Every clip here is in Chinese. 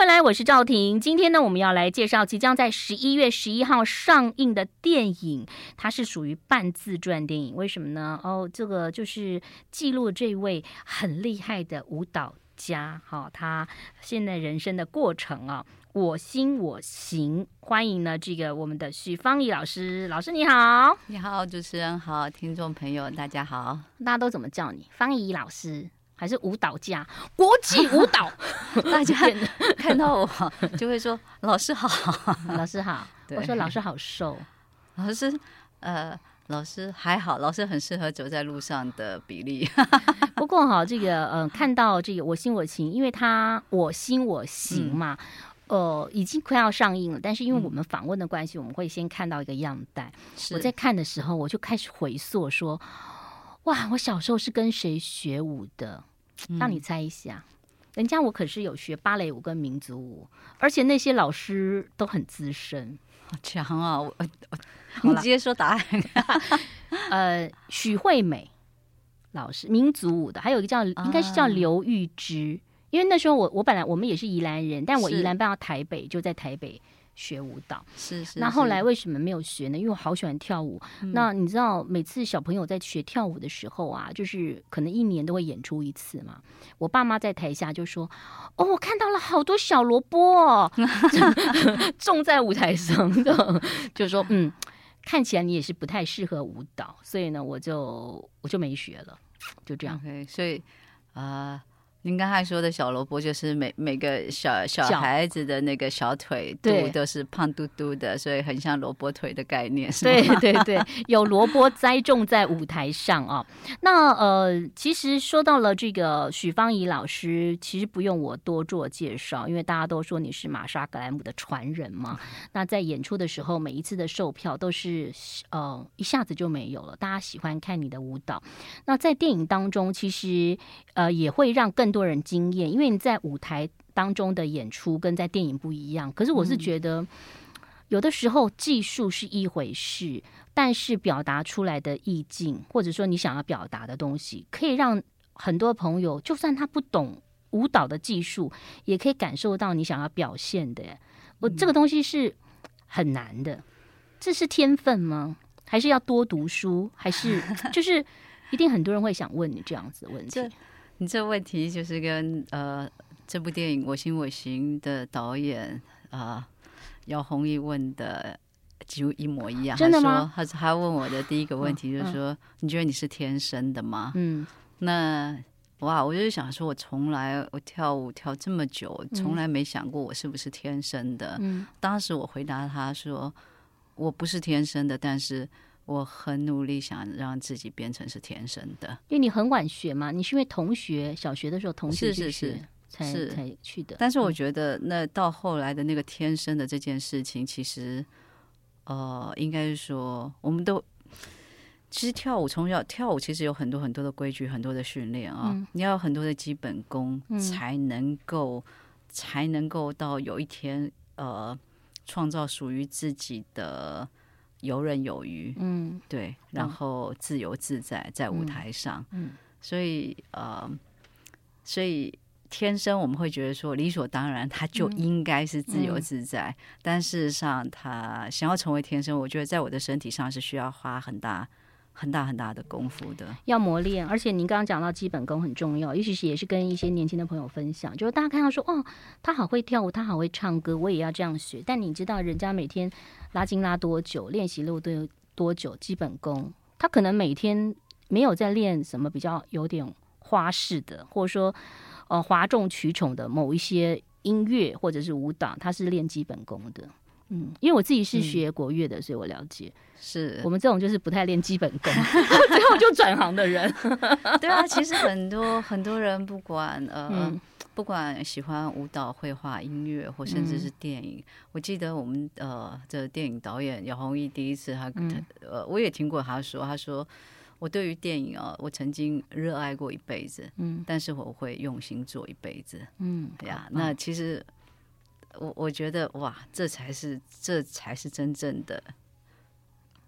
回来，我是赵婷。今天呢，我们要来介绍即将在十一月十一号上映的电影，它是属于半自传电影。为什么呢？哦，这个就是记录这位很厉害的舞蹈家，哈、哦，他现在人生的过程啊，我心我行。欢迎呢，这个我们的许芳怡老师，老师你好，你好，主持人好，听众朋友大家好，大家都怎么叫你？芳怡老师。还是舞蹈家，国际舞蹈，大家 看到我就会说老师好，老师好。我说老师好瘦，老师呃，老师还好，老师很适合走在路上的比例。不过哈，这个呃，看到这个我心我情，因为他我心我行嘛，嗯、呃，已经快要上映了。但是因为我们访问的关系，我们会先看到一个样带。我在看的时候，我就开始回溯说，哇，我小时候是跟谁学舞的？让你猜一下，嗯、人家我可是有学芭蕾舞跟民族舞，而且那些老师都很资深，好强啊！我我你直接说答案。呃，许惠美老师，民族舞的，还有一个叫应该是叫刘玉芝，啊、因为那时候我我本来我们也是宜兰人，但我宜兰搬到台北，就在台北。学舞蹈是是，那后来为什么没有学呢？因为我好喜欢跳舞。嗯、那你知道，每次小朋友在学跳舞的时候啊，就是可能一年都会演出一次嘛。我爸妈在台下就说：“哦，我看到了好多小萝卜、哦，种在舞台上的。”就说：“嗯，看起来你也是不太适合舞蹈，所以呢，我就我就没学了，就这样。Okay, 所以啊。呃您刚才说的小萝卜，就是每每个小小孩子的那个小腿肚都是胖嘟嘟的，所以很像萝卜腿的概念。对对对，有萝卜栽种在舞台上啊。那呃，其实说到了这个许芳宜老师，其实不用我多做介绍，因为大家都说你是玛莎格莱姆的传人嘛。那在演出的时候，每一次的售票都是呃一下子就没有了，大家喜欢看你的舞蹈。那在电影当中，其实呃也会让更多人惊艳，因为你在舞台当中的演出跟在电影不一样。可是我是觉得，有的时候技术是一回事，但是表达出来的意境，或者说你想要表达的东西，可以让很多朋友，就算他不懂舞蹈的技术，也可以感受到你想要表现的。我这个东西是很难的，这是天分吗？还是要多读书？还是就是一定很多人会想问你这样子的问题？你这问题就是跟呃这部电影《我行我行》的导演啊、呃、姚宏毅问的几乎一模一样。真的吗？他说他他问我的第一个问题就是说：“嗯嗯、你觉得你是天生的吗？”嗯，那哇，我就是想说，我从来我跳舞跳这么久，从来没想过我是不是天生的。嗯，当时我回答他说：“我不是天生的，但是。”我很努力想让自己变成是天生的，因为你很晚学嘛，你是因为同学小学的时候同学是是是才是才去的。但是我觉得那到后来的那个天生的这件事情，其实呃，应该是说我们都其实跳舞从小跳舞其实有很多很多的规矩，很多的训练啊，嗯、你要有很多的基本功才能够、嗯、才能够到有一天呃创造属于自己的。游刃有余，嗯，对，然后自由自在在舞台上，嗯，嗯，所以呃，所以天生我们会觉得说理所当然，他就应该是自由自在，但事实上他想要成为天生，我觉得在我的身体上是需要花很大。很大很大的功夫的，要磨练。而且您刚刚讲到基本功很重要，尤其是也是跟一些年轻的朋友分享，就是大家看到说，哦，他好会跳舞，他好会唱歌，我也要这样学。但你知道人家每天拉筋拉多久，练习路都有多久？基本功，他可能每天没有在练什么比较有点花式的，或者说呃哗众取宠的某一些音乐或者是舞蹈，他是练基本功的。嗯，因为我自己是学国乐的，嗯、所以我了解。是我们这种就是不太练基本功，最后就转行的人。对啊，其实很多很多人不管呃，嗯、不管喜欢舞蹈、绘画、音乐，或甚至是电影。嗯、我记得我们呃这电影导演姚宏毅第一次他，嗯、呃我也听过他说，他说我对于电影啊，我曾经热爱过一辈子，嗯，但是我会用心做一辈子，嗯，对呀，那其实。我我觉得哇，这才是这才是真正的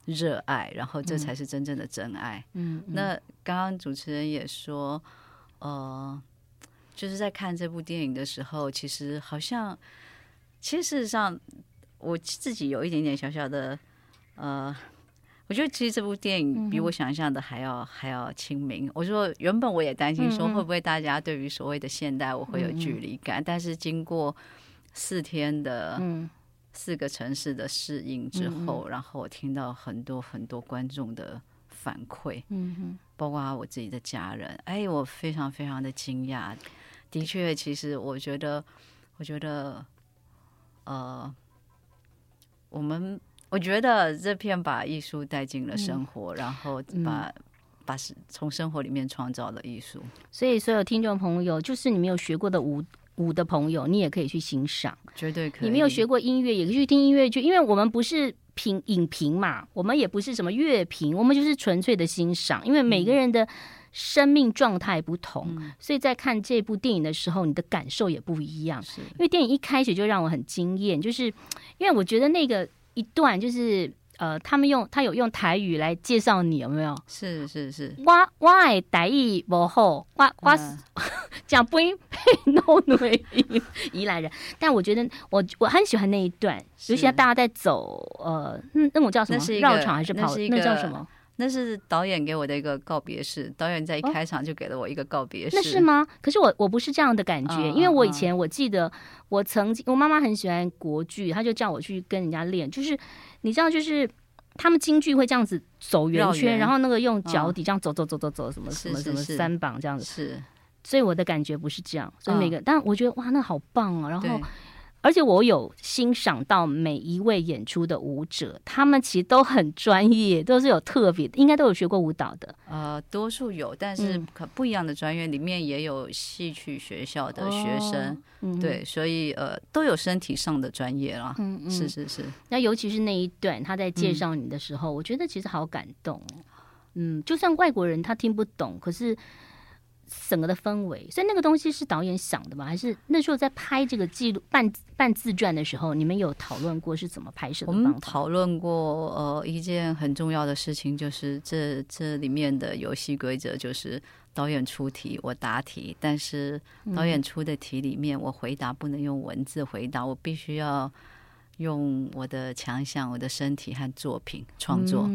热爱，然后这才是真正的真爱。嗯，嗯，那刚刚主持人也说，呃，就是在看这部电影的时候，其实好像，其实事实上我自己有一点点小小的，呃，我觉得其实这部电影比我想象的还要、嗯、还要亲民。我说原本我也担心说会不会大家对于所谓的现代我会有距离感，嗯、但是经过四天的四个城市的适应之后，嗯、然后我听到很多很多观众的反馈，嗯哼，包括我自己的家人，哎，我非常非常的惊讶。的确，其实我觉得，我觉得，呃，我们我觉得这片把艺术带进了生活，嗯、然后把、嗯、把是从生活里面创造了艺术。所以，所有听众朋友，就是你没有学过的舞舞的朋友，你也可以去欣赏，绝对可以。你没有学过音乐，也可以去听音乐剧，因为我们不是评影评嘛，我们也不是什么乐评，我们就是纯粹的欣赏，因为每个人的。生命状态不同，嗯、所以在看这部电影的时候，你的感受也不一样。是因为电影一开始就让我很惊艳，就是因为我觉得那个一段就是呃，他们用他有用台语来介绍你，有没有？是是是，我我爱台语不好，我我 讲不配弄 对宜兰人，但我觉得我我很喜欢那一段，尤其是大家在走呃，那那种叫什么绕场还是跑？那，那叫什么？那是导演给我的一个告别式，导演在一开场就给了我一个告别式。哦、那是吗？可是我我不是这样的感觉，嗯、因为我以前我记得我曾经，我妈妈很喜欢国剧，她就叫我去跟人家练，就是你知道，就是他们京剧会这样子走圆圈，然后那个用脚底这样走走走走走，什么什么什么三绑这样子。是，所以我的感觉不是这样，所以每个，嗯、但我觉得哇，那好棒啊，然后。而且我有欣赏到每一位演出的舞者，他们其实都很专业，都是有特别，应该都有学过舞蹈的。呃，多数有，但是可不一样的专业里面也有戏曲学校的学生，对，所以呃都有身体上的专业啦。嗯嗯，是是是。那尤其是那一段他在介绍你的时候，嗯、我觉得其实好感动。嗯，就算外国人他听不懂，可是。整个的氛围，所以那个东西是导演想的吗？还是那时候在拍这个记录半半自传的时候，你们有讨论过是怎么拍摄的？我们讨论过，呃，一件很重要的事情，就是这这里面的游戏规则就是导演出题，我答题，但是导演出的题里面，我回答不能用文字回答，我必须要用我的强项、我的身体和作品创作，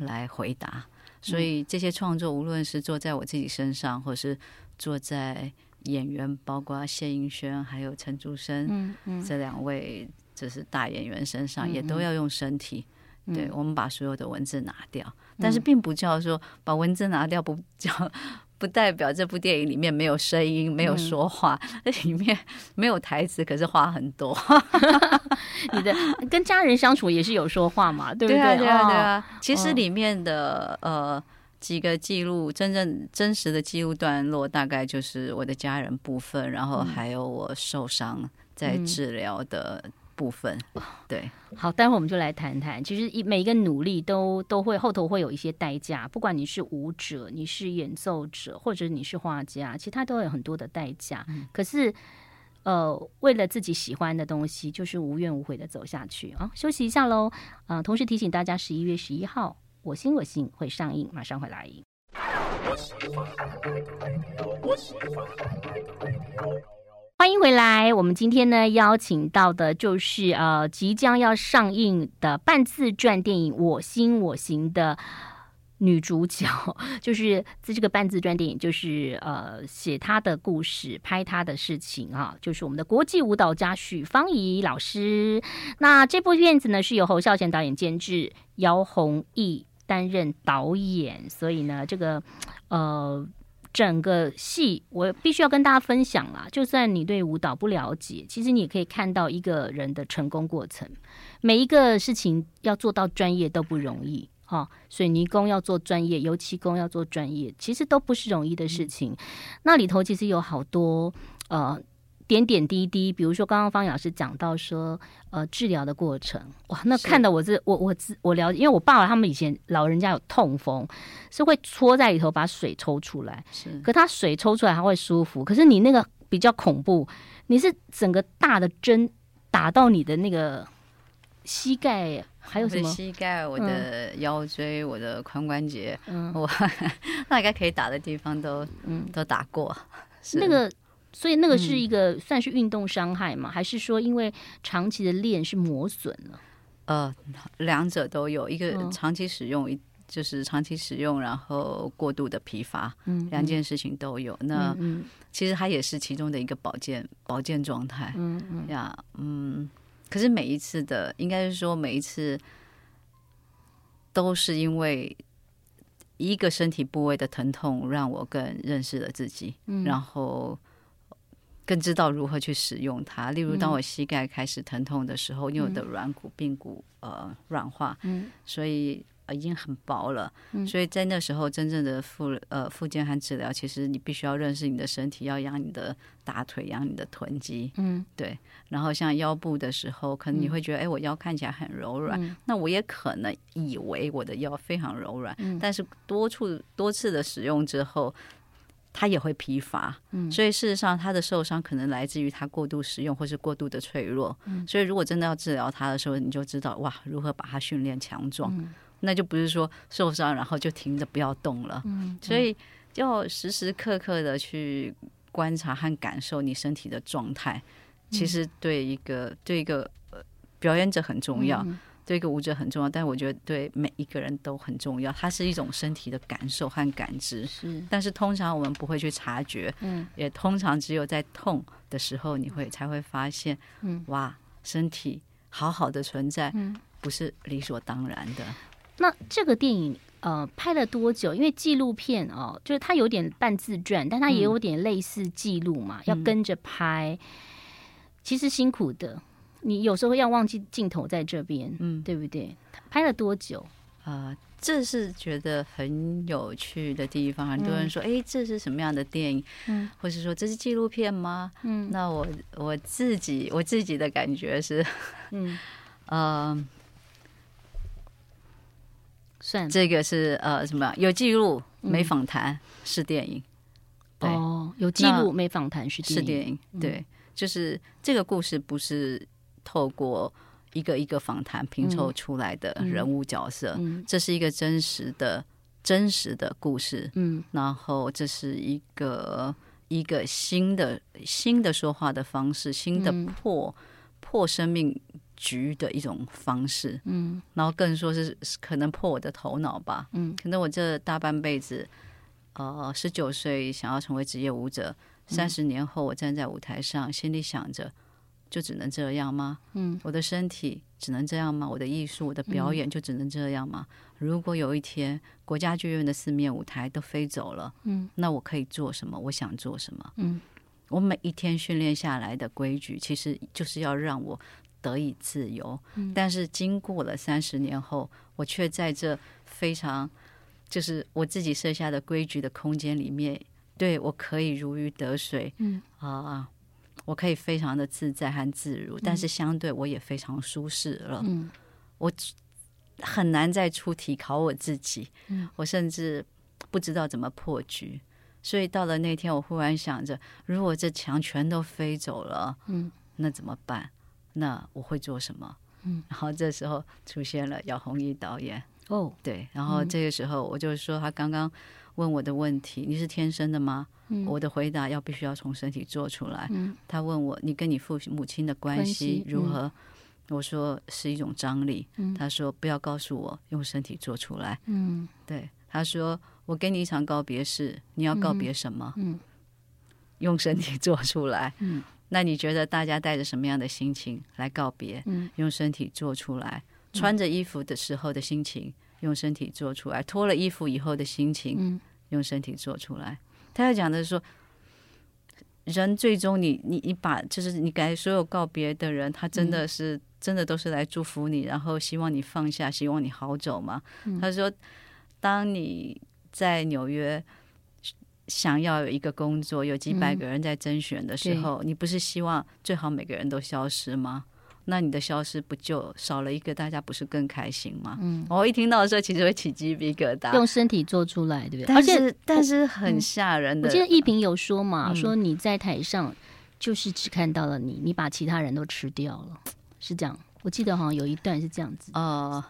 来回答。所以这些创作，无论是做在我自己身上，或是做在演员，包括谢盈萱还有陈竹生，嗯嗯，这两位就是大演员身上，也都要用身体。对，我们把所有的文字拿掉，但是并不叫说把文字拿掉，不叫。不代表这部电影里面没有声音，没有说话，那、嗯、里面没有台词，可是话很多。你的跟家人相处也是有说话嘛，对不对？对啊，对啊，对啊。其实里面的、哦、呃几个记录，真正真实的记录段落，大概就是我的家人部分，然后还有我受伤在治疗的。嗯部分对，好，待会我们就来谈谈。其实一每一个努力都都会后头会有一些代价，不管你是舞者，你是演奏者，或者你是画家，其实他都有很多的代价。嗯、可是，呃，为了自己喜欢的东西，就是无怨无悔的走下去啊。休息一下喽，啊、呃，同时提醒大家，十一月十一号，《我心我心》会上映，马上回来。欢迎回来。我们今天呢，邀请到的就是呃即将要上映的半自传电影《我心我行》的女主角，就是在这个半自传电影，就是呃写她的故事、拍她的事情啊，就是我们的国际舞蹈家许芳宜老师。那这部片子呢，是由侯孝贤导演监制，姚宏毅担任导演，所以呢，这个呃。整个戏我必须要跟大家分享啦，就算你对舞蹈不了解，其实你也可以看到一个人的成功过程。每一个事情要做到专业都不容易哈、哦，水泥工要做专业，油漆工要做专业，其实都不是容易的事情。嗯、那里头其实有好多呃。点点滴滴，比如说刚刚方老师讲到说，呃，治疗的过程，哇，那看到我这，我我我了解，因为我爸爸他们以前老人家有痛风，是会戳在里头把水抽出来，是，可他水抽出来他会舒服，可是你那个比较恐怖，你是整个大的针打到你的那个膝盖，还有什么？膝盖、我的腰椎、嗯、我的髋关节，嗯，我 那应该可以打的地方都嗯。都打过，那个。所以那个是一个算是运动伤害吗？嗯、还是说因为长期的练是磨损了？呃，两者都有，一个长期使用，一、哦、就是长期使用，然后过度的疲乏，嗯，两件事情都有。那其实它也是其中的一个保健保健状态，嗯嗯呀，嗯。可是每一次的，应该是说每一次都是因为一个身体部位的疼痛，让我更认识了自己，嗯、然后更知道如何去使用它。例如，当我膝盖开始疼痛的时候，因为我的软骨、髌骨呃软化，嗯、所以。已经很薄了，嗯、所以在那时候，真正的复呃复健和治疗，其实你必须要认识你的身体，要养你的大腿，养你的臀肌，嗯，对。然后像腰部的时候，可能你会觉得，哎、嗯，我腰看起来很柔软，嗯、那我也可能以为我的腰非常柔软，嗯、但是多处多次的使用之后，它也会疲乏，嗯，所以事实上，他的受伤可能来自于他过度使用或是过度的脆弱，嗯，所以如果真的要治疗他的时候，你就知道哇，如何把它训练强壮。嗯。那就不是说受伤然后就停着不要动了，嗯，所以要时时刻刻的去观察和感受你身体的状态，其实对一个对一个表演者很重要，对一个舞者很重要，但我觉得对每一个人都很重要。它是一种身体的感受和感知，是，但是通常我们不会去察觉，嗯，也通常只有在痛的时候，你会才会发现，嗯，哇，身体好好的存在，嗯，不是理所当然的。那这个电影呃拍了多久？因为纪录片哦，就是它有点半自传，但它也有点类似记录嘛，嗯、要跟着拍，其实辛苦的。你有时候要忘记镜头在这边，嗯，对不对？拍了多久？啊、呃，这是觉得很有趣的地方。很多人说，哎、嗯，这是什么样的电影？嗯，或是说这是纪录片吗？嗯，那我我自己我自己的感觉是，嗯，呃。算这个是呃什么？有记录没访谈是电影，对哦，有记录没访谈是是电影，对，就是这个故事不是透过一个一个访谈拼凑出来的人物角色，这是一个真实的真实的故事，嗯，然后这是一个一个新的新的说话的方式，新的破破生命局的一种方式，嗯，然后更说是可能破我的头脑吧，嗯，可能我这大半辈子，呃，十九岁想要成为职业舞者，三十年后我站在舞台上，心里想着，就只能这样吗？嗯，我的身体只能这样吗？我的艺术，我的表演就只能这样吗？如果有一天国家剧院的四面舞台都飞走了，嗯，那我可以做什么？我想做什么？嗯，我每一天训练下来的规矩，其实就是要让我。得以自由，但是经过了三十年后，我却在这非常就是我自己设下的规矩的空间里面，对，我可以如鱼得水，嗯啊，我可以非常的自在和自如，但是相对我也非常舒适了，嗯，我很难再出题考我自己，嗯，我甚至不知道怎么破局，所以到了那天，我忽然想着，如果这墙全都飞走了，嗯，那怎么办？那我会做什么？嗯，然后这时候出现了姚宏毅导演哦，对，然后这个时候我就说他刚刚问我的问题，嗯、你是天生的吗？嗯，我的回答要必须要从身体做出来。嗯，他问我你跟你父母亲的关系如何？嗯、我说是一种张力。嗯，他说不要告诉我，用身体做出来。嗯，对，他说我给你一场告别式，你要告别什么？嗯，用身体做出来。嗯。那你觉得大家带着什么样的心情来告别？嗯，用身体做出来。穿着衣服的时候的心情，用身体做出来。脱了衣服以后的心情，嗯，用身体做出来。他要讲的是说，人最终你你你把就是你给所有告别的人，他真的是、嗯、真的都是来祝福你，然后希望你放下，希望你好走嘛？嗯、他说，当你在纽约。想要有一个工作，有几百个人在甄选的时候，嗯、你不是希望最好每个人都消失吗？那你的消失不就少了一个，大家不是更开心吗？嗯，我一听到的时候，其实会起鸡皮疙瘩。用身体做出来，对不对？而且但是很吓人的。我记得一平有说嘛，嗯、说你在台上就是只看到了你，你把其他人都吃掉了，是这样。我记得好像有一段是这样子。呃，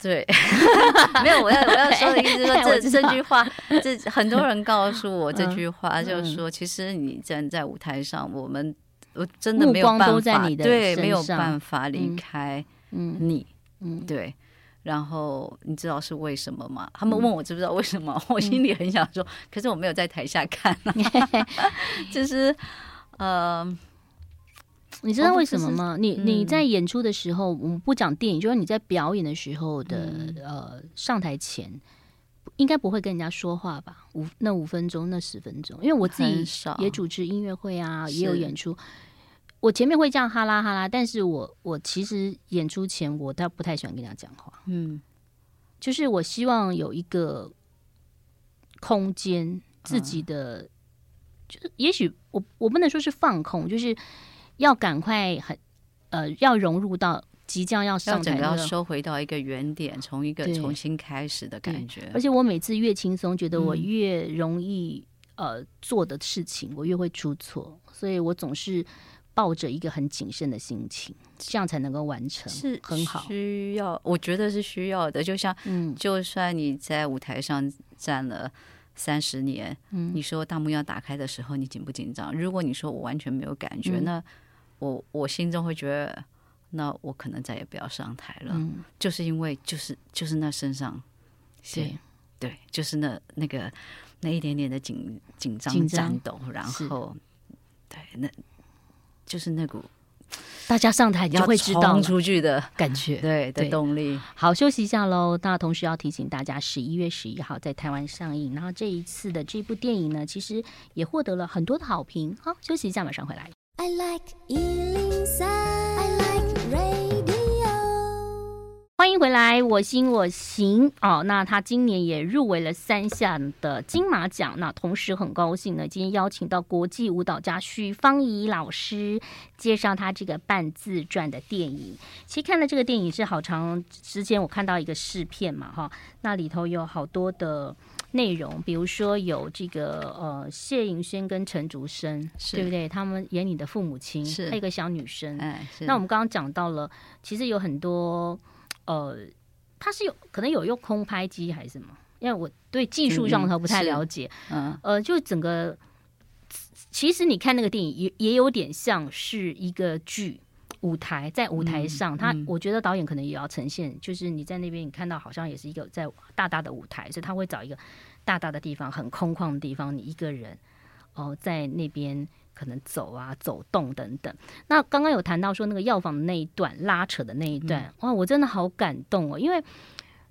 对，没有，我要我要说的意思是说 这，这这句话，这很多人告诉我这句话，就是说，其实你站在舞台上，我们我真的没有办法，对，没有办法离开你，嗯，对。然后你知道是为什么吗？他们问我知不知道为什么，我心里很想说，可是我没有在台下看，就是呃。你知道为什么吗？你你在演出的时候，我们不讲电影，就是你在表演的时候的呃上台前，应该不会跟人家说话吧？五那五分钟那十分钟，因为我自己也主持音乐会啊，也有演出。我前面会这样哈啦哈啦，但是我我其实演出前我倒不太喜欢跟人家讲话。嗯，就是我希望有一个空间，自己的，就是也许我我不能说是放空，就是。要赶快很，呃，要融入到即将要上台，要收回到一个原点，从一个重新开始的感觉。而且我每次越轻松，觉得我越容易、嗯、呃做的事情，我越会出错，所以我总是抱着一个很谨慎的心情，这样才能够完成，是很好。需要，我觉得是需要的。就像，嗯，就算你在舞台上站了。三十年，嗯，你说大幕要打开的时候，你紧不紧张？如果你说我完全没有感觉，嗯、那我我心中会觉得，那我可能再也不要上台了。嗯、就是因为就是就是那身上，对对，就是那那个那一点点的紧紧张颤抖，然后对，那就是那股。大家上台你就会知道出去的感觉，对的动力。好，休息一下喽。那同时要提醒大家，十一月十一号在台湾上映。然后这一次的这部电影呢，其实也获得了很多的好评。好，休息一下，马上回来。I like 回来，我心我行哦。那他今年也入围了三项的金马奖。那同时很高兴呢，今天邀请到国际舞蹈家许芳怡老师介绍他这个半自传的电影。其实看了这个电影是好长时间，我看到一个试片嘛，哈，那里头有好多的内容，比如说有这个呃谢盈轩跟陈竹生，对不对？他们演你的父母亲，是还有一个小女生。哎，那我们刚刚讲到了，其实有很多。呃，他是有可能有用空拍机还是什么？因为我对技术上头不太了解。嗯，呃，就整个其实你看那个电影也也有点像是一个剧舞台，在舞台上，嗯、他我觉得导演可能也要呈现，就是你在那边你看到好像也是一个在大大的舞台，所以他会找一个大大的地方，很空旷的地方，你一个人哦、呃、在那边。可能走啊，走动等等。那刚刚有谈到说那个药房的那一段拉扯的那一段，嗯、哇，我真的好感动哦！因为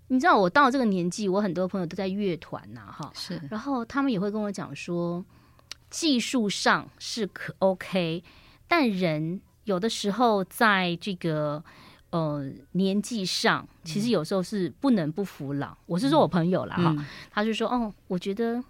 你知道，我到了这个年纪，我很多朋友都在乐团呐，哈，是。然后他们也会跟我讲说，技术上是可 OK，但人有的时候在这个呃年纪上，其实有时候是不能不服老。嗯、我是说我朋友啦，哈、嗯，他就说，哦，我觉得。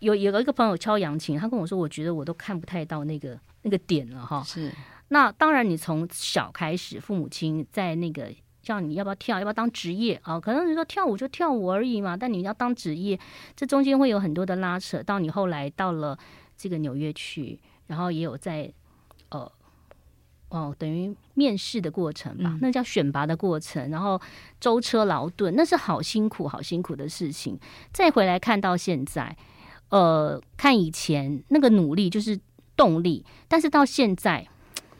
有有一个朋友敲扬琴，他跟我说：“我觉得我都看不太到那个那个点了，哈。”是。那当然，你从小开始，父母亲在那个叫你要不要跳，要不要当职业啊？可能你说跳舞就跳舞而已嘛，但你要当职业，这中间会有很多的拉扯。到你后来到了这个纽约去，然后也有在呃哦，等于面试的过程吧，嗯、那叫选拔的过程，然后舟车劳顿，那是好辛苦、好辛苦的事情。再回来看到现在。呃，看以前那个努力就是动力，但是到现在，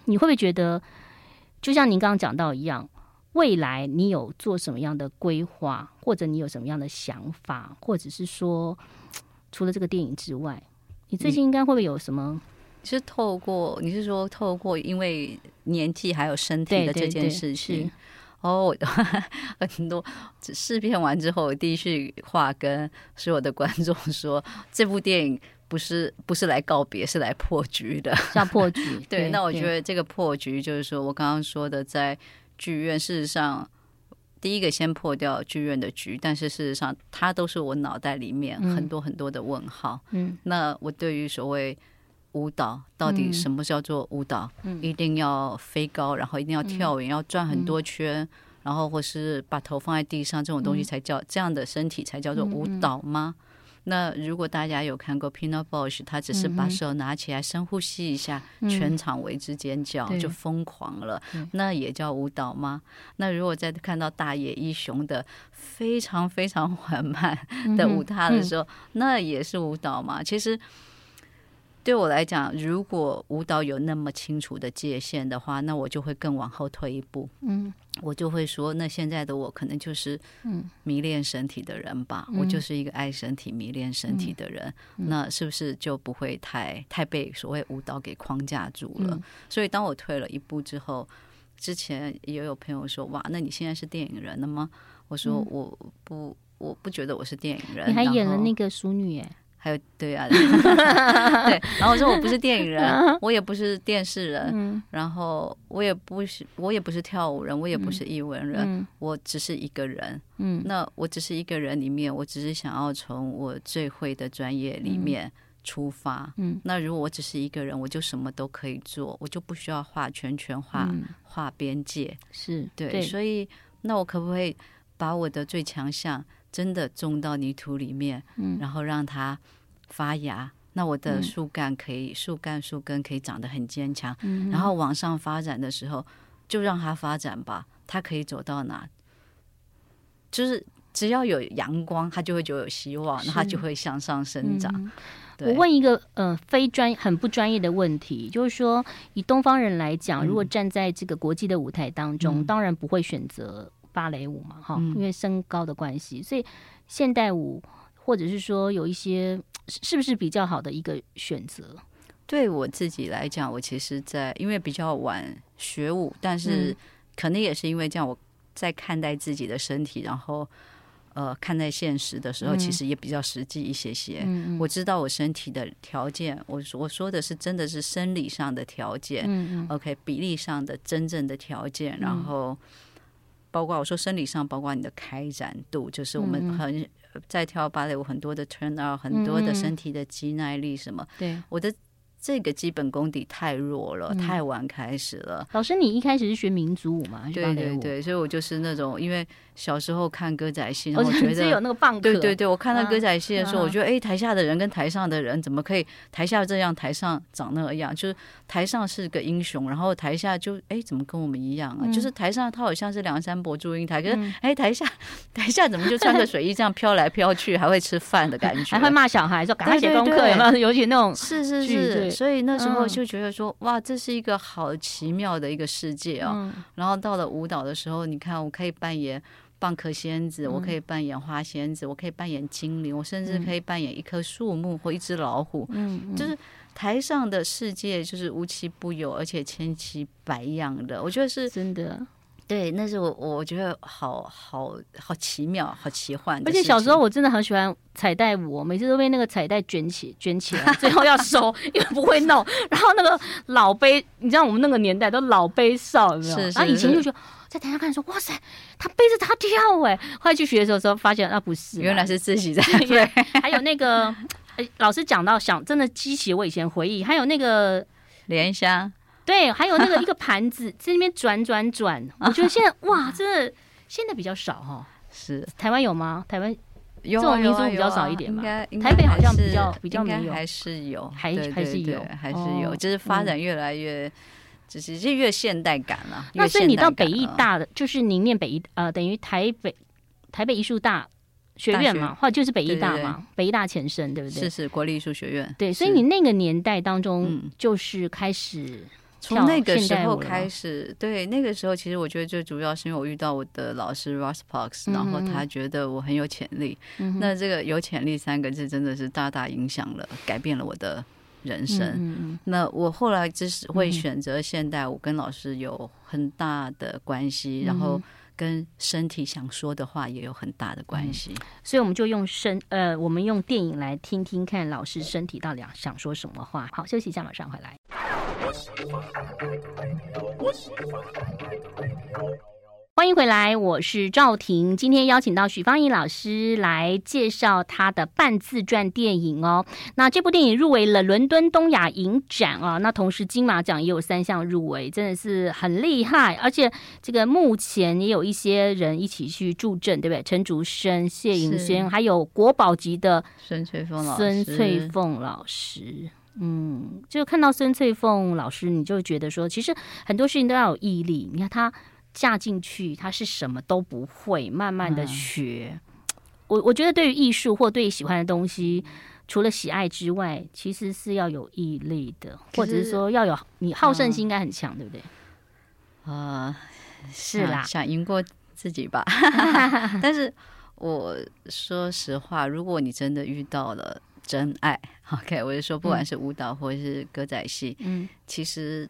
你会不会觉得，就像您刚刚讲到一样，未来你有做什么样的规划，或者你有什么样的想法，或者是说，除了这个电影之外，你最近应该会不会有什么？其实透过你是说透过因为年纪还有身体的这件事情。哦，很多试片完之后，我第一句话跟所有的观众说：这部电影不是不是来告别，是来破局的，要破局。对，对，那我觉得这个破局就是说我刚刚说的，在剧院，事实上第一个先破掉剧院的局，但是事实上它都是我脑袋里面很多很多的问号。嗯，那我对于所谓。舞蹈到底什么叫做舞蹈？嗯、一定要飞高，然后一定要跳远，嗯、要转很多圈，嗯、然后或是把头放在地上，这种东西才叫、嗯、这样的身体才叫做舞蹈吗？那如果大家有看过 Pina Bausch，他只是把手拿起来深呼吸一下，嗯、全场为之尖叫，嗯、就疯狂了。那也叫舞蹈吗？那如果再看到大野一雄的非常非常缓慢的舞踏的时候，嗯、那也是舞蹈吗？其实。对我来讲，如果舞蹈有那么清楚的界限的话，那我就会更往后退一步。嗯，我就会说，那现在的我可能就是迷恋身体的人吧。嗯、我就是一个爱身体、迷恋身体的人。嗯、那是不是就不会太太被所谓舞蹈给框架住了？嗯、所以当我退了一步之后，之前也有朋友说：“哇，那你现在是电影人了吗？”我说：“我不，我不觉得我是电影人。”你还演了那个淑女哎。还有对啊，对，然后我说我不是电影人，我也不是电视人，嗯、然后我也不是我也不是跳舞人，我也不是艺文人，嗯、我只是一个人。嗯，那我只是一个人里面，我只是想要从我最会的专业里面出发。嗯，那如果我只是一个人，我就什么都可以做，我就不需要画圈圈、画画边界。是对，对所以那我可不可以把我的最强项？真的种到泥土里面，嗯，然后让它发芽。那我的树干可以，树干、树根可以长得很坚强。嗯，然后往上发展的时候，就让它发展吧。它可以走到哪？就是只要有阳光，它就会就有希望，那它就会向上生长。嗯，我问一个呃非专很不专业的问题，就是说以东方人来讲，如果站在这个国际的舞台当中，嗯，当然不会选择。芭蕾舞嘛，哈，因为身高的关系，嗯、所以现代舞或者是说有一些是不是比较好的一个选择？对我自己来讲，我其实在因为比较晚学舞，但是可能也是因为这样，我在看待自己的身体，然后呃看待现实的时候，其实也比较实际一些些。嗯、我知道我身体的条件，我我说的是真的是生理上的条件，嗯、OK，比例上的真正的条件，然后。包括我说生理上，包括你的开展度，就是我们很在跳芭蕾舞很多的 turn out，很多的身体的肌耐力什么。对，我的。这个基本功底太弱了，嗯、太晚开始了。老师，你一开始是学民族舞吗？对对对，所以我就是那种，因为小时候看歌仔戏，然后我觉得 有那个棒。对对对，我看到歌仔戏的时候，啊、我觉得哎，台下的人跟台上的人怎么可以台下这样，台上长那样？就是台上是个英雄，然后台下就哎，怎么跟我们一样啊？嗯、就是台上他好像是梁山伯祝英台，可是哎，台下 台下怎么就穿着水衣这样飘来飘去，还会吃饭的感觉，还会骂小孩说赶快写功课，有没有？尤其那种是是是。所以那时候就觉得说，嗯、哇，这是一个好奇妙的一个世界哦！嗯、然后到了舞蹈的时候，你看，我可以扮演蚌壳仙子，嗯、我可以扮演花仙子，我可以扮演精灵，我甚至可以扮演一棵树木或一只老虎。嗯，就是台上的世界就是无奇不有，而且千奇百样的。我觉得是真的。对，那是我我觉得好好好奇妙，好奇幻。而且小时候我真的很喜欢彩带舞，每次都被那个彩带卷起卷起来，最后要收，因为不会弄。然后那个老杯，你知道我们那个年代都老杯少，有没有？是是是，然后以前就觉得在台上看说，哇塞，他背着他跳哎。后来去学的时候，时候发现那不是，原来是自己在。对，还有那个，老师讲到想，真的激起我以前回忆。还有那个莲香。对，还有那个 一个盘子在那边转转转，我觉得现在哇，真的现在比较少哈。是台湾有吗？台湾这种民俗比较少一点吧。台北好像比较比较没有，还是有，还还是有，还是有，就是发展越来越，就是就越现代感了。那所以你到北艺大的，就是您念北艺呃，等于台北台北艺术大学院嘛，或者就是北艺大嘛，北艺大前身对不对？是是国立艺术学院。对，所以你那个年代当中，就是开始。从那个时候开始，对那个时候，其实我觉得最主要是因为我遇到我的老师 Ross Parks，然后他觉得我很有潜力。嗯、那这个“有潜力”三个字真的是大大影响了，改变了我的人生。嗯、那我后来之所以会选择现代舞，跟老师有很大的关系，嗯、然后跟身体想说的话也有很大的关系。嗯、所以我们就用身呃，我们用电影来听听看老师身体到底想说什么话。好，休息一下，马上回来。欢迎回来，我是赵婷。今天邀请到许芳宜老师来介绍她的半自传电影哦。那这部电影入围了伦敦东亚影展啊，那同时金马奖也有三项入围，真的是很厉害。而且这个目前也有一些人一起去助阵，对不对？陈竹生、谢盈萱，还有国宝级的孙翠凤老师。孙翠凤老师，嗯，就看到孙翠凤老师，你就觉得说，其实很多事情都要有毅力。你看他。嫁进去，他是什么都不会，慢慢的学。嗯、我我觉得，对于艺术或对于喜欢的东西，除了喜爱之外，其实是要有毅力的，或者是说要有你好胜心，应该很强，嗯、对不对？啊、呃，是啦，想赢过自己吧。但是我说实话，如果你真的遇到了真爱，OK，我就说，不管是舞蹈或者是歌仔戏，嗯，其实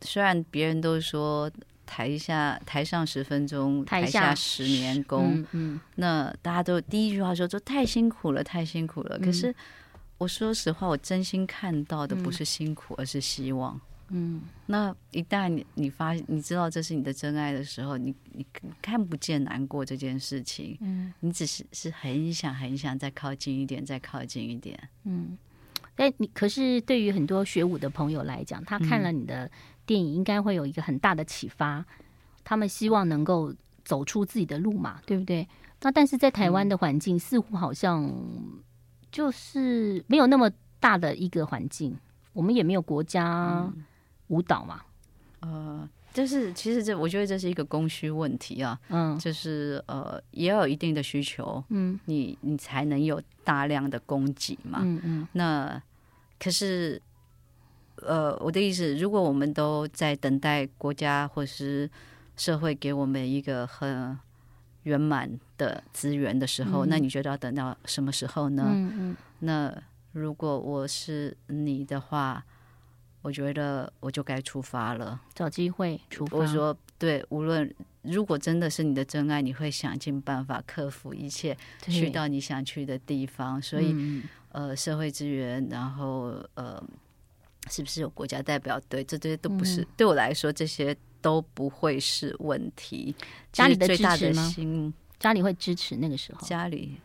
虽然别人都说。台下台上十分钟，台下十年功。嗯，嗯，那大家都第一句话说说太辛苦了，太辛苦了。嗯，可是我说实话，我真心看到的不是辛苦，嗯，而是希望。嗯，那一旦你你发你知道这是你的真爱的时候，你你看不见难过这件事情。嗯，你只是是很想很想再靠近一点，再靠近一点。嗯，但你可是对于很多学武的朋友来讲，他看了你的。电影应该会有一个很大的启发，他们希望能够走出自己的路嘛，对不对？那但是在台湾的环境似乎好像就是没有那么大的一个环境，我们也没有国家舞蹈嘛。呃，就是其实这我觉得这是一个供需问题啊，嗯，就是呃也有一定的需求，嗯，你你才能有大量的供给嘛，嗯嗯，那可是。呃，我的意思，如果我们都在等待国家或是社会给我们一个很圆满的资源的时候，嗯、那你觉得要等到什么时候呢？嗯嗯、那如果我是你的话，我觉得我就该出发了，找机会出发。我说对，无论如果真的是你的真爱，你会想尽办法克服一切，去到你想去的地方。所以，嗯、呃，社会资源，然后呃。是不是有国家代表？对，这这些都不是、嗯、对我来说，这些都不会是问题。家里的支持吗？家里会支持那个时候。家里，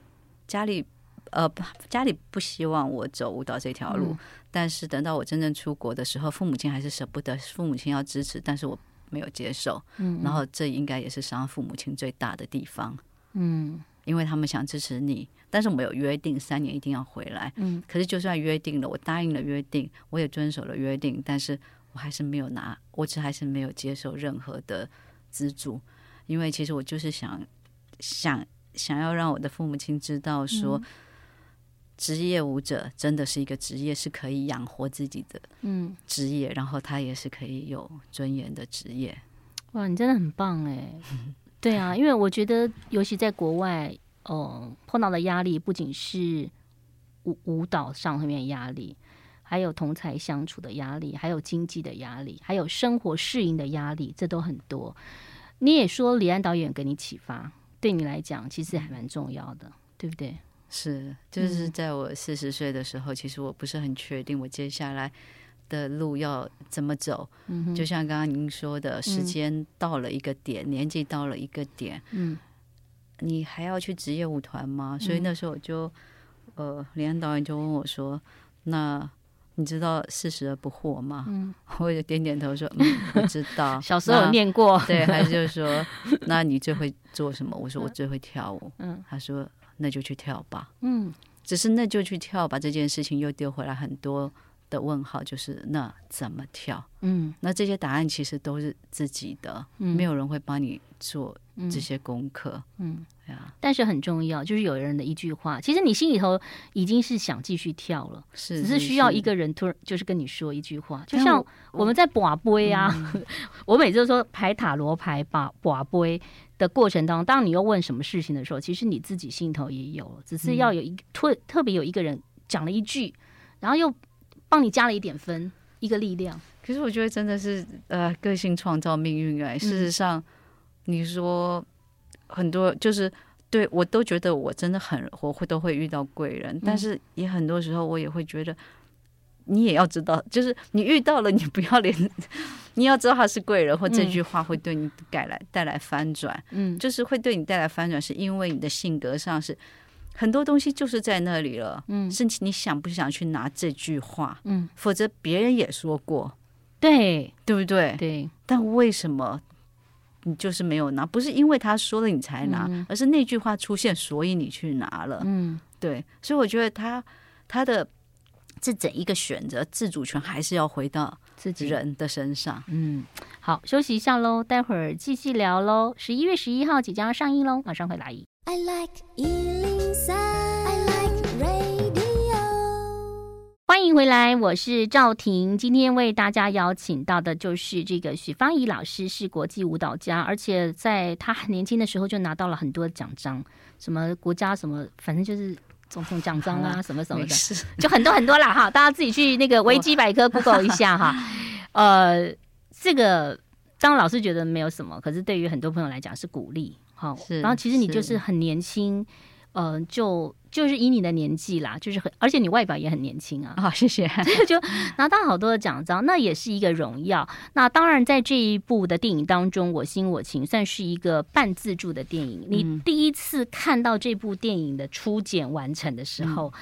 家里，呃，家里不希望我走舞蹈这条路。嗯、但是等到我真正出国的时候，父母亲还是舍不得。父母亲要支持，但是我没有接受。嗯，然后这应该也是伤父母亲最大的地方。嗯。因为他们想支持你，但是我们有约定三年一定要回来。嗯，可是就算约定了，我答应了约定，我也遵守了约定，但是我还是没有拿，我只还是没有接受任何的资助，因为其实我就是想想想要让我的父母亲知道说，嗯、职业舞者真的是一个职业，是可以养活自己的，嗯，职业，然后他也是可以有尊严的职业。哇，你真的很棒哎！对啊，因为我觉得，尤其在国外，嗯、呃，碰到的压力不仅是舞舞蹈上面的压力，还有同台相处的压力，还有经济的压力，还有生活适应的压力，这都很多。你也说李安导演给你启发，对你来讲其实还蛮重要的，对不对？是，就是在我四十岁的时候，嗯、其实我不是很确定我接下来。的路要怎么走？嗯、就像刚刚您说的，时间到了一个点，嗯、年纪到了一个点，嗯，你还要去职业舞团吗？嗯、所以那时候我就，呃，李安导演就问我说：“那你知道四十而不惑吗？”嗯，我就点点头说：“嗯，我知道。”小时候有念过。对，还是就是说：“那你最会做什么？”我说：“我最会跳舞。”嗯，他说：“那就去跳吧。”嗯，只是那就去跳吧这件事情又丢回来很多。的问号就是那怎么跳？嗯，那这些答案其实都是自己的，嗯，没有人会帮你做这些功课，嗯，对啊。但是很重要，就是有人的一句话，其实你心里头已经是想继续跳了，是，只是需要一个人突然就是跟你说一句话，就像我们在把杯啊，我每次都说排塔罗牌把把杯的过程当中，当你又问什么事情的时候，其实你自己心头也有，只是要有一特特别有一个人讲了一句，然后又。帮你加了一点分，一个力量。可是我觉得真的是，呃，个性创造命运哎。事实上，嗯、你说很多就是对我都觉得我真的很我会都会遇到贵人，嗯、但是也很多时候我也会觉得你也要知道，就是你遇到了，你不要脸，你要知道他是贵人，或这句话会对你带来带来翻转，嗯，就是会对你带来翻转，是因为你的性格上是很多东西就是在那里了，嗯，是你想不想去拿这句话，嗯，否则别人也说过，对，对不对？对，但为什么你就是没有拿？不是因为他说了你才拿，而是那句话出现，所以你去拿了，嗯，对，所以我觉得他他的。这整一个选择自主权还是要回到自己人的身上。嗯，好，休息一下喽，待会儿继续聊喽。十一月十一号即将上映喽，马上回来。I like 103, I like radio。欢迎回来，我是赵婷。今天为大家邀请到的就是这个许芳怡老师，是国际舞蹈家，而且在她很年轻的时候就拿到了很多奖章，什么国家什么，反正就是。总统奖章啊，什么什么的，就很多很多啦哈！大家自己去那个维基百科 Google 一下哈。呃，这个张老师觉得没有什么，可是对于很多朋友来讲是鼓励。好，然后其实你就是很年轻，呃，就。就是以你的年纪啦，就是很，而且你外表也很年轻啊。好、哦，谢谢。就拿到好多的奖章，那也是一个荣耀。那当然，在这一部的电影当中，《我心我情》算是一个半自助的电影。你第一次看到这部电影的初剪完成的时候，嗯、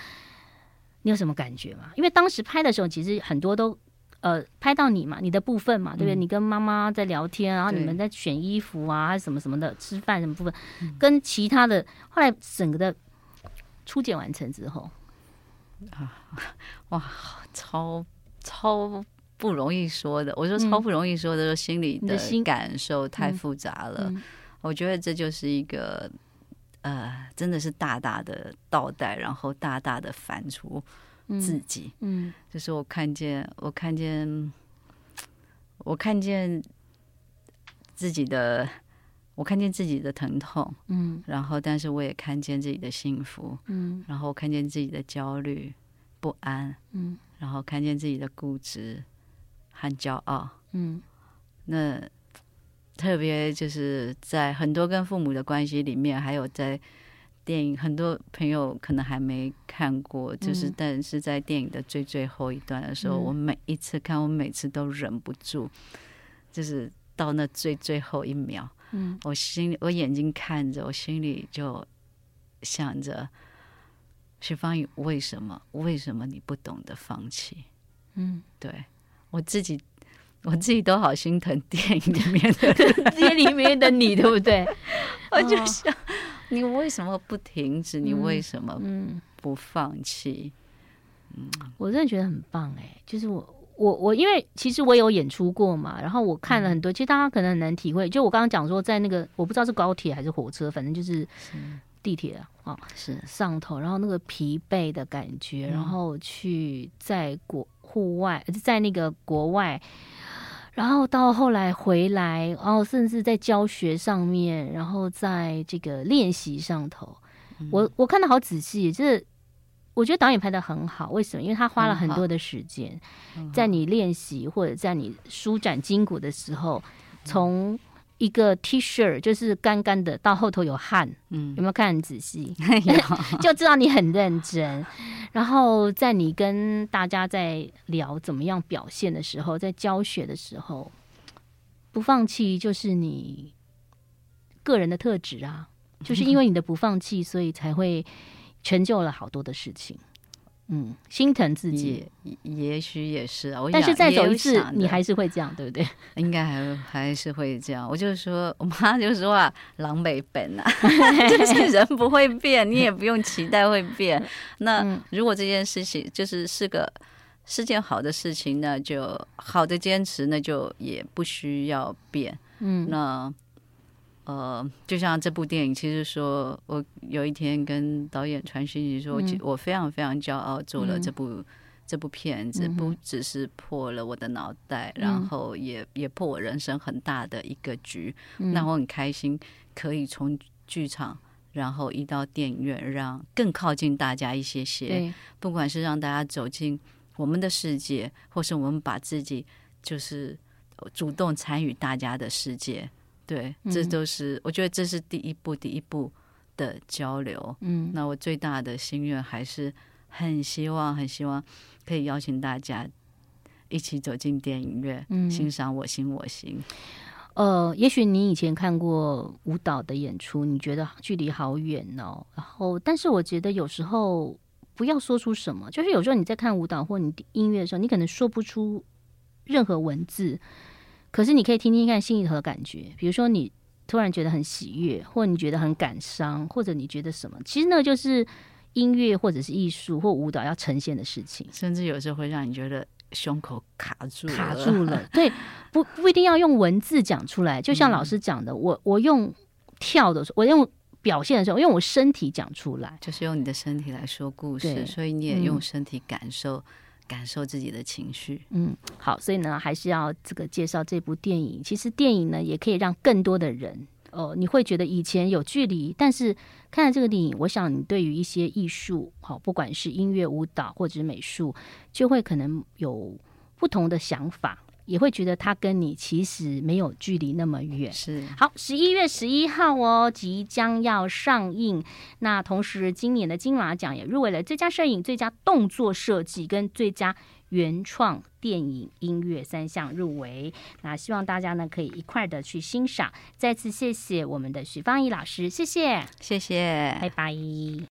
你有什么感觉吗？因为当时拍的时候，其实很多都呃拍到你嘛，你的部分嘛，对不对？嗯、你跟妈妈在聊天，然后你们在选衣服啊，还是什么什么的，吃饭什么部分，跟其他的后来整个的。初剪完成之后，啊，哇，超超不容易说的。我说超不容易说的，说心里的感受太复杂了。嗯嗯、我觉得这就是一个，呃，真的是大大的倒带，然后大大的反刍自己。嗯，嗯就是我看见，我看见，我看见自己的。我看见自己的疼痛，嗯，然后但是我也看见自己的幸福，嗯，然后看见自己的焦虑、不安，嗯，然后看见自己的固执和骄傲，嗯，那特别就是在很多跟父母的关系里面，还有在电影，很多朋友可能还没看过，就是但是在电影的最最后一段的时候，嗯，我每一次看，我每次都忍不住，就是到那最最后一秒。嗯，我心里，我眼睛看着，我心里就想着，许芳宇，为什么？为什么你不懂得放弃？嗯，对，我自己，我自己都好心疼电影里面的 电影里面的你，对不对？我就想，你为什么不停止？你为什么不放弃？嗯，我真的觉得很棒哎，就是我。我我因为其实我有演出过嘛，然后我看了很多，其实大家可能很难体会。就我刚刚讲说，在那个我不知道是高铁还是火车，反正就是地铁啊，哦，是上头，然后那个疲惫的感觉，然后去在国户外，在那个国外，然后到后来回来，然后甚至在教学上面，然后在这个练习上头，我我看得好仔细，就是。我觉得导演拍得很好，为什么？因为他花了很多的时间，在你练习或者在你舒展筋骨的时候，从一个 T 恤就是干干的，到后头有汗，嗯，有没有看很仔细？就知道你很认真。然后在你跟大家在聊怎么样表现的时候，在教学的时候，不放弃就是你个人的特质啊，就是因为你的不放弃，所以才会。成就了好多的事情，嗯，心疼自己，也，也许也是啊。我但是再走一次，你还是会这样，对不对？应该还还是会这样。我就说，我妈 就说啊，狼狈本啊，就是人不会变，你也不用期待会变。那如果这件事情就是是个是件好的事情，那就好的坚持，那就也不需要变。嗯，那。呃，就像这部电影，其实说我有一天跟导演传讯息说，嗯、我非常非常骄傲，做了这部、嗯、这部片子，不只是破了我的脑袋，嗯、然后也也破我人生很大的一个局。嗯、那我很开心，可以从剧场，然后移到电影院，让更靠近大家一些些。对不管是让大家走进我们的世界，或是我们把自己就是主动参与大家的世界。对，这都是、嗯、我觉得这是第一步，第一步的交流。嗯，那我最大的心愿还是很希望很希望可以邀请大家一起走进电影院，嗯，欣赏我心我行。呃，也许你以前看过舞蹈的演出，你觉得距离好远哦。然后，但是我觉得有时候不要说出什么，就是有时候你在看舞蹈或你音乐的时候，你可能说不出任何文字，可是你可以听听看心里头的感觉。比如说，你突然觉得很喜悦，或你觉得很感伤，或者你觉得什么，其实那就是音乐或者是艺术或舞蹈要呈现的事情，甚至有时候会让你觉得。胸口卡住了，卡住了。对，不不一定要用文字讲出来，就像老师讲的，嗯、我我用跳的时候，我用表现的时候，用我身体讲出来，就是用你的身体来说故事，所以你也用身体感受、嗯、感受自己的情绪。嗯，好，所以呢，还是要这个介绍这部电影。其实电影呢，也可以让更多的人。哦，你会觉得以前有距离，但是看了这个电影，我想你对于一些艺术，好，不管是音乐、舞蹈或者是美术，就会可能有不同的想法，也会觉得他跟你其实没有距离那么远。是，好，十一月十一号哦，即将要上映。那同时，今年的金马奖也入围了最佳摄影、最佳动作设计跟最佳。原创电影、音乐三项入围，那希望大家呢可以一块的去欣赏。再次谢谢我们的许芳宜老师，谢谢，谢谢，拜拜。